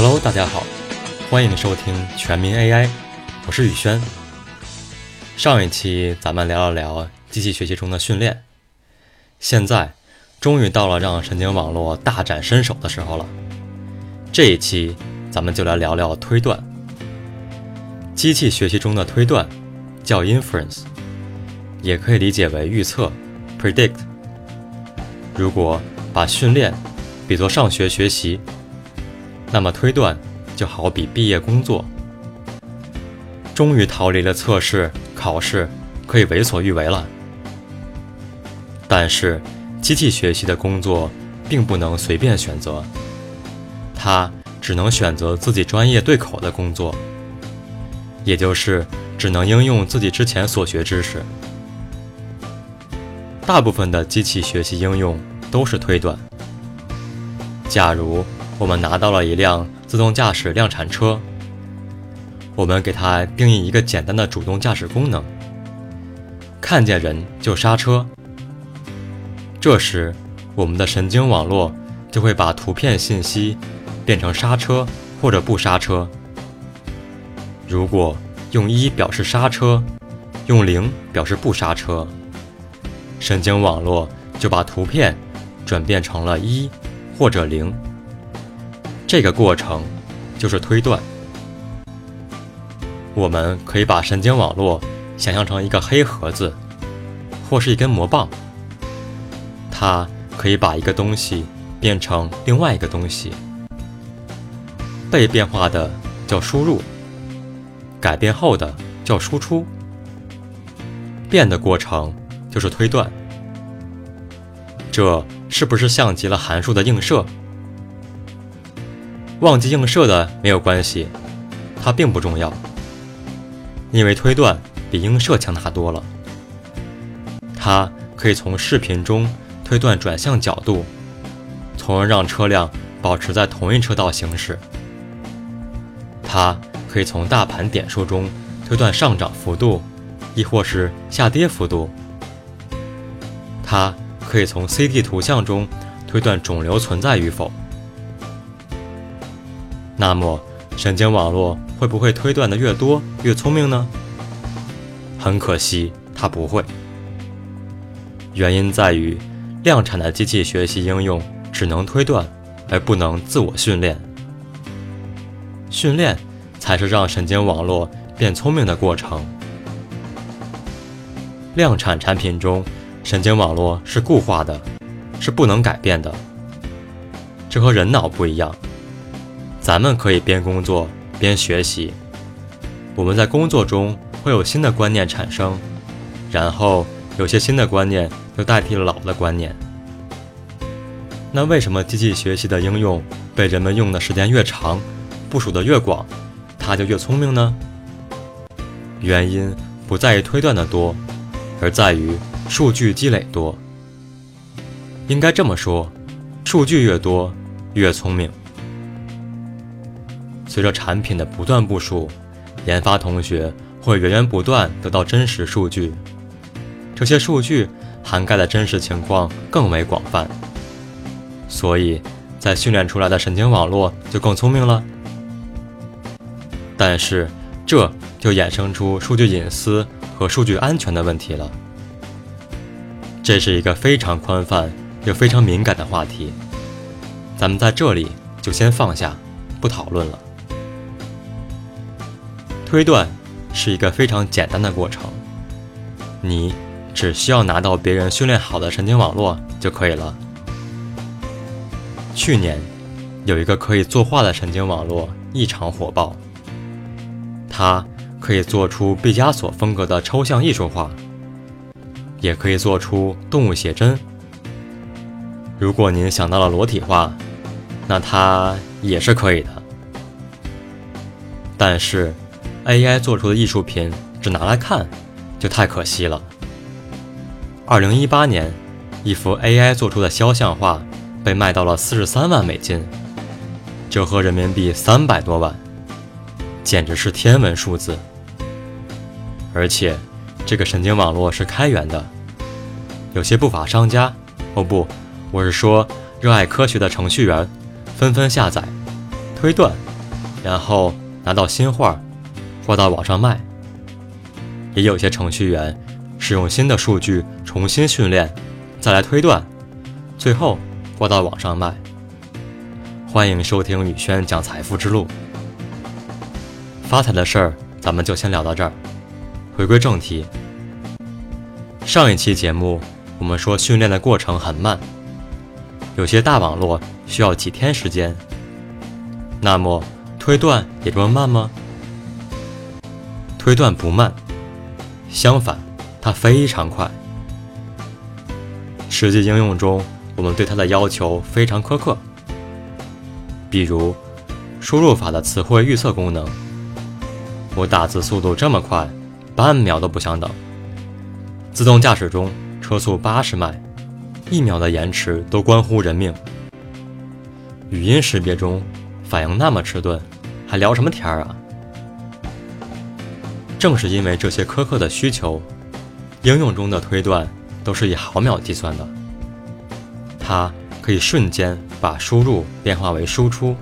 Hello，大家好，欢迎收听全民 AI，我是宇轩。上一期咱们聊了聊机器学习中的训练，现在终于到了让神经网络大展身手的时候了。这一期咱们就来聊聊推断。机器学习中的推断叫 inference，也可以理解为预测 predict。如果把训练比作上学学习，那么推断就好比毕业工作。终于逃离了测试考试，可以为所欲为了。但是机器学习的工作并不能随便选择，它只能选择自己专业对口的工作，也就是只能应用自己之前所学知识。大部分的机器学习应用都是推断。假如我们拿到了一辆自动驾驶量产车，我们给它定义一个简单的主动驾驶功能，看见人就刹车。这时，我们的神经网络就会把图片信息变成刹车或者不刹车。如果用一表示刹车，用零表示不刹车。神经网络就把图片转变成了一或者零，这个过程就是推断。我们可以把神经网络想象成一个黑盒子，或是一根魔棒，它可以把一个东西变成另外一个东西。被变化的叫输入，改变后的叫输出。变的过程。就是推断，这是不是像极了函数的映射？忘记映射的没有关系，它并不重要，因为推断比映射强大多了。它可以从视频中推断转向角度，从而让车辆保持在同一车道行驶。它可以从大盘点数中推断上涨幅度，亦或是下跌幅度。它可以从 CT 图像中推断肿瘤存在与否。那么，神经网络会不会推断的越多越聪明呢？很可惜，它不会。原因在于，量产的机器学习应用只能推断，而不能自我训练。训练才是让神经网络变聪明的过程。量产产品中。神经网络是固化的，是不能改变的。这和人脑不一样，咱们可以边工作边学习。我们在工作中会有新的观念产生，然后有些新的观念又代替了老的观念。那为什么机器学习的应用被人们用的时间越长，部署的越广，它就越聪明呢？原因不在于推断的多，而在于。数据积累多，应该这么说：数据越多，越聪明。随着产品的不断部署，研发同学会源源不断得到真实数据，这些数据涵盖的真实情况更为广泛，所以在训练出来的神经网络就更聪明了。但是，这就衍生出数据隐私和数据安全的问题了。这是一个非常宽泛又非常敏感的话题，咱们在这里就先放下，不讨论了。推断是一个非常简单的过程，你只需要拿到别人训练好的神经网络就可以了。去年有一个可以作画的神经网络异常火爆，它可以做出毕加索风格的抽象艺术画。也可以做出动物写真。如果您想到了裸体画，那它也是可以的。但是，AI 做出的艺术品只拿来看，就太可惜了。二零一八年，一幅 AI 做出的肖像画被卖到了四十三万美金，折合人民币三百多万，简直是天文数字。而且。这个神经网络是开源的，有些不法商家，哦不，我是说热爱科学的程序员，纷纷下载、推断然后拿到新画，挂到网上卖。也有些程序员使用新的数据重新训练，再来推断，最后挂到网上卖。欢迎收听宇轩讲财富之路。发财的事儿，咱们就先聊到这儿。回归正题，上一期节目我们说训练的过程很慢，有些大网络需要几天时间。那么推断也这么慢吗？推断不慢，相反，它非常快。实际应用中，我们对它的要求非常苛刻，比如输入法的词汇预测功能。我打字速度这么快，半秒都不想等。自动驾驶中车速八十迈，一秒的延迟都关乎人命。语音识别中反应那么迟钝，还聊什么天儿啊？正是因为这些苛刻的需求，应用中的推断都是以毫秒计算的。它可以瞬间把输入变化为输出。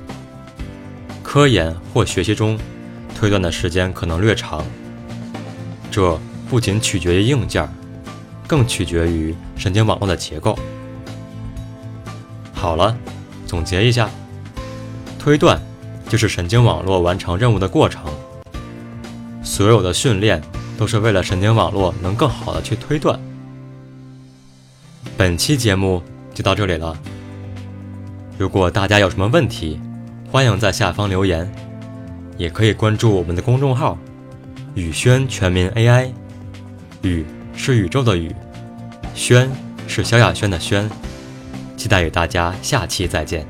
科研或学习中。推断的时间可能略长，这不仅取决于硬件，更取决于神经网络的结构。好了，总结一下，推断就是神经网络完成任务的过程。所有的训练都是为了神经网络能更好的去推断。本期节目就到这里了。如果大家有什么问题，欢迎在下方留言。也可以关注我们的公众号“宇轩全民 AI”，宇是宇宙的宇，轩是萧亚轩的轩，期待与大家下期再见。